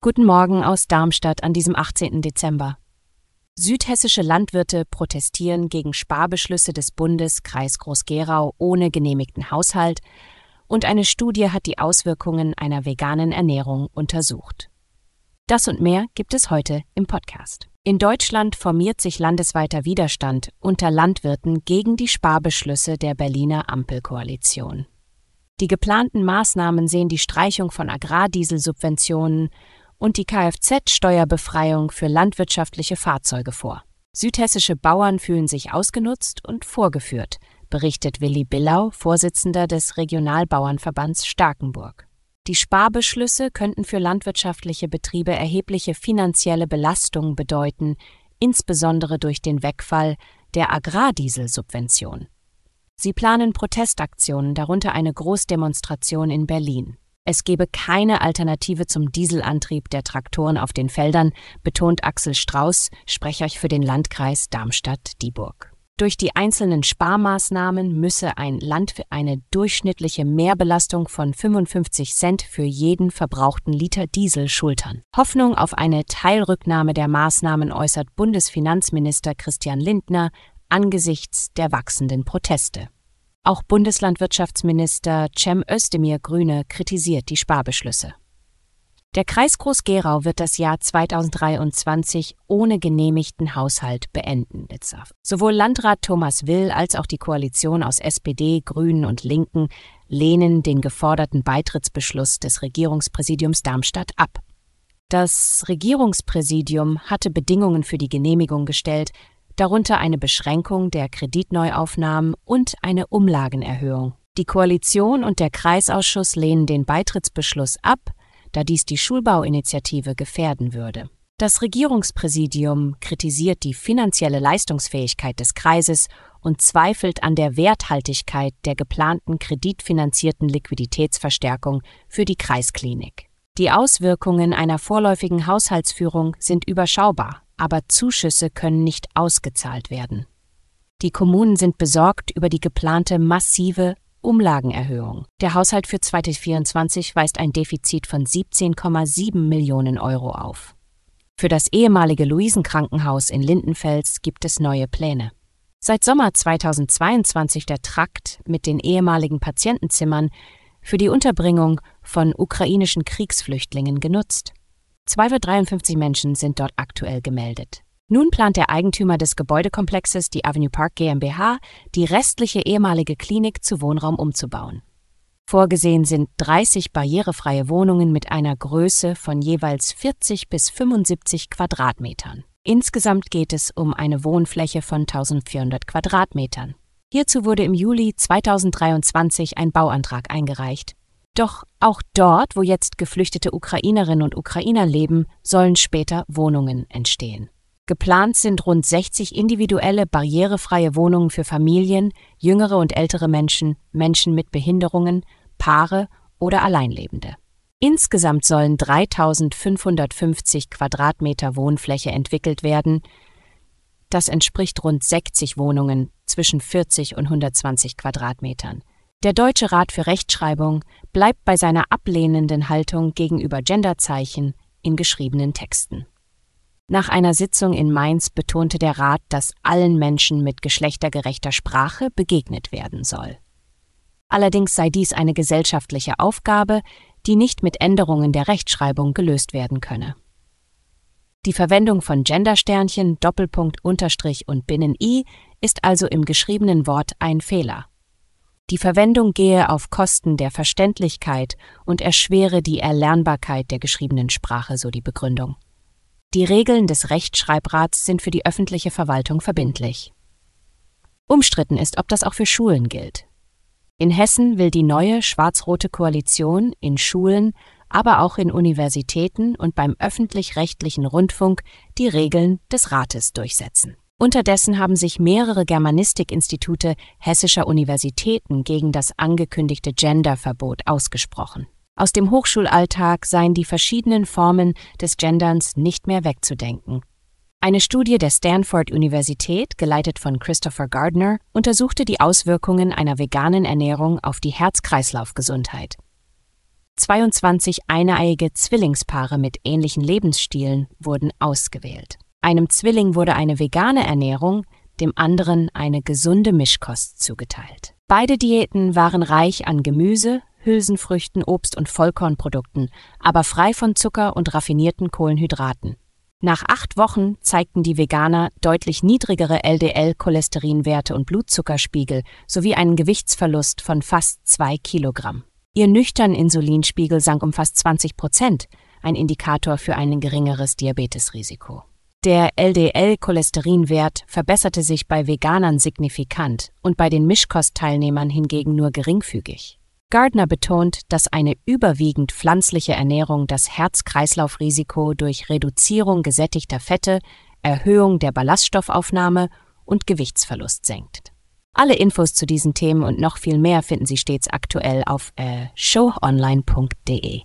Guten Morgen aus Darmstadt an diesem 18. Dezember. Südhessische Landwirte protestieren gegen Sparbeschlüsse des Bundes Kreis Groß-Gerau ohne genehmigten Haushalt und eine Studie hat die Auswirkungen einer veganen Ernährung untersucht. Das und mehr gibt es heute im Podcast. In Deutschland formiert sich landesweiter Widerstand unter Landwirten gegen die Sparbeschlüsse der Berliner Ampelkoalition. Die geplanten Maßnahmen sehen die Streichung von Agrardieselsubventionen und die Kfz-Steuerbefreiung für landwirtschaftliche Fahrzeuge vor. Südhessische Bauern fühlen sich ausgenutzt und vorgeführt, berichtet Willi Billau, Vorsitzender des Regionalbauernverbands Starkenburg. Die Sparbeschlüsse könnten für landwirtschaftliche Betriebe erhebliche finanzielle Belastungen bedeuten, insbesondere durch den Wegfall der Agrardieselsubvention. Sie planen Protestaktionen, darunter eine Großdemonstration in Berlin. Es gebe keine Alternative zum Dieselantrieb der Traktoren auf den Feldern, betont Axel Strauß, Sprecher für den Landkreis Darmstadt-Dieburg. Durch die einzelnen Sparmaßnahmen müsse ein Land eine durchschnittliche Mehrbelastung von 55 Cent für jeden verbrauchten Liter Diesel schultern. Hoffnung auf eine Teilrücknahme der Maßnahmen äußert Bundesfinanzminister Christian Lindner angesichts der wachsenden Proteste. Auch Bundeslandwirtschaftsminister Cem Özdemir Grüne kritisiert die Sparbeschlüsse. Der Kreis Groß-Gerau wird das Jahr 2023 ohne genehmigten Haushalt beenden. Sowohl Landrat Thomas Will als auch die Koalition aus SPD, Grünen und Linken lehnen den geforderten Beitrittsbeschluss des Regierungspräsidiums Darmstadt ab. Das Regierungspräsidium hatte Bedingungen für die Genehmigung gestellt, darunter eine Beschränkung der Kreditneuaufnahmen und eine Umlagenerhöhung. Die Koalition und der Kreisausschuss lehnen den Beitrittsbeschluss ab, da dies die Schulbauinitiative gefährden würde. Das Regierungspräsidium kritisiert die finanzielle Leistungsfähigkeit des Kreises und zweifelt an der Werthaltigkeit der geplanten kreditfinanzierten Liquiditätsverstärkung für die Kreisklinik. Die Auswirkungen einer vorläufigen Haushaltsführung sind überschaubar, aber Zuschüsse können nicht ausgezahlt werden. Die Kommunen sind besorgt über die geplante massive Umlagenerhöhung. Der Haushalt für 2024 weist ein Defizit von 17,7 Millionen Euro auf. Für das ehemalige Luisenkrankenhaus in Lindenfels gibt es neue Pläne. Seit Sommer 2022 der Trakt mit den ehemaligen Patientenzimmern für die Unterbringung von ukrainischen Kriegsflüchtlingen genutzt. 253 Menschen sind dort aktuell gemeldet. Nun plant der Eigentümer des Gebäudekomplexes, die Avenue Park GmbH, die restliche ehemalige Klinik zu Wohnraum umzubauen. Vorgesehen sind 30 barrierefreie Wohnungen mit einer Größe von jeweils 40 bis 75 Quadratmetern. Insgesamt geht es um eine Wohnfläche von 1400 Quadratmetern. Hierzu wurde im Juli 2023 ein Bauantrag eingereicht. Doch auch dort, wo jetzt geflüchtete Ukrainerinnen und Ukrainer leben, sollen später Wohnungen entstehen. Geplant sind rund 60 individuelle barrierefreie Wohnungen für Familien, jüngere und ältere Menschen, Menschen mit Behinderungen, Paare oder Alleinlebende. Insgesamt sollen 3550 Quadratmeter Wohnfläche entwickelt werden. Das entspricht rund 60 Wohnungen zwischen 40 und 120 Quadratmetern. Der Deutsche Rat für Rechtschreibung bleibt bei seiner ablehnenden Haltung gegenüber Genderzeichen in geschriebenen Texten. Nach einer Sitzung in Mainz betonte der Rat, dass allen Menschen mit geschlechtergerechter Sprache begegnet werden soll. Allerdings sei dies eine gesellschaftliche Aufgabe, die nicht mit Änderungen der Rechtschreibung gelöst werden könne. Die Verwendung von Gendersternchen, Doppelpunkt, Unterstrich und Binnen-I ist also im geschriebenen Wort ein Fehler. Die Verwendung gehe auf Kosten der Verständlichkeit und erschwere die Erlernbarkeit der geschriebenen Sprache, so die Begründung. Die Regeln des Rechtschreibrats sind für die öffentliche Verwaltung verbindlich. Umstritten ist, ob das auch für Schulen gilt. In Hessen will die neue schwarz-rote Koalition in Schulen aber auch in Universitäten und beim öffentlich-rechtlichen Rundfunk die Regeln des Rates durchsetzen. Unterdessen haben sich mehrere Germanistikinstitute hessischer Universitäten gegen das angekündigte Genderverbot ausgesprochen. Aus dem Hochschulalltag seien die verschiedenen Formen des Genderns nicht mehr wegzudenken. Eine Studie der Stanford Universität, geleitet von Christopher Gardner, untersuchte die Auswirkungen einer veganen Ernährung auf die Herz-Kreislauf-Gesundheit. 22 eineiige Zwillingspaare mit ähnlichen Lebensstilen wurden ausgewählt. Einem Zwilling wurde eine vegane Ernährung, dem anderen eine gesunde Mischkost zugeteilt. Beide Diäten waren reich an Gemüse, Hülsenfrüchten, Obst und Vollkornprodukten, aber frei von Zucker und raffinierten Kohlenhydraten. Nach acht Wochen zeigten die Veganer deutlich niedrigere LDL-Cholesterinwerte und Blutzuckerspiegel sowie einen Gewichtsverlust von fast zwei Kilogramm. Ihr nüchtern Insulinspiegel sank um fast 20 Prozent, ein Indikator für ein geringeres Diabetesrisiko. Der LDL-Cholesterinwert verbesserte sich bei Veganern signifikant und bei den Mischkostteilnehmern hingegen nur geringfügig. Gardner betont, dass eine überwiegend pflanzliche Ernährung das Herz-Kreislauf-Risiko durch Reduzierung gesättigter Fette, Erhöhung der Ballaststoffaufnahme und Gewichtsverlust senkt. Alle Infos zu diesen Themen und noch viel mehr finden Sie stets aktuell auf äh, showonline.de.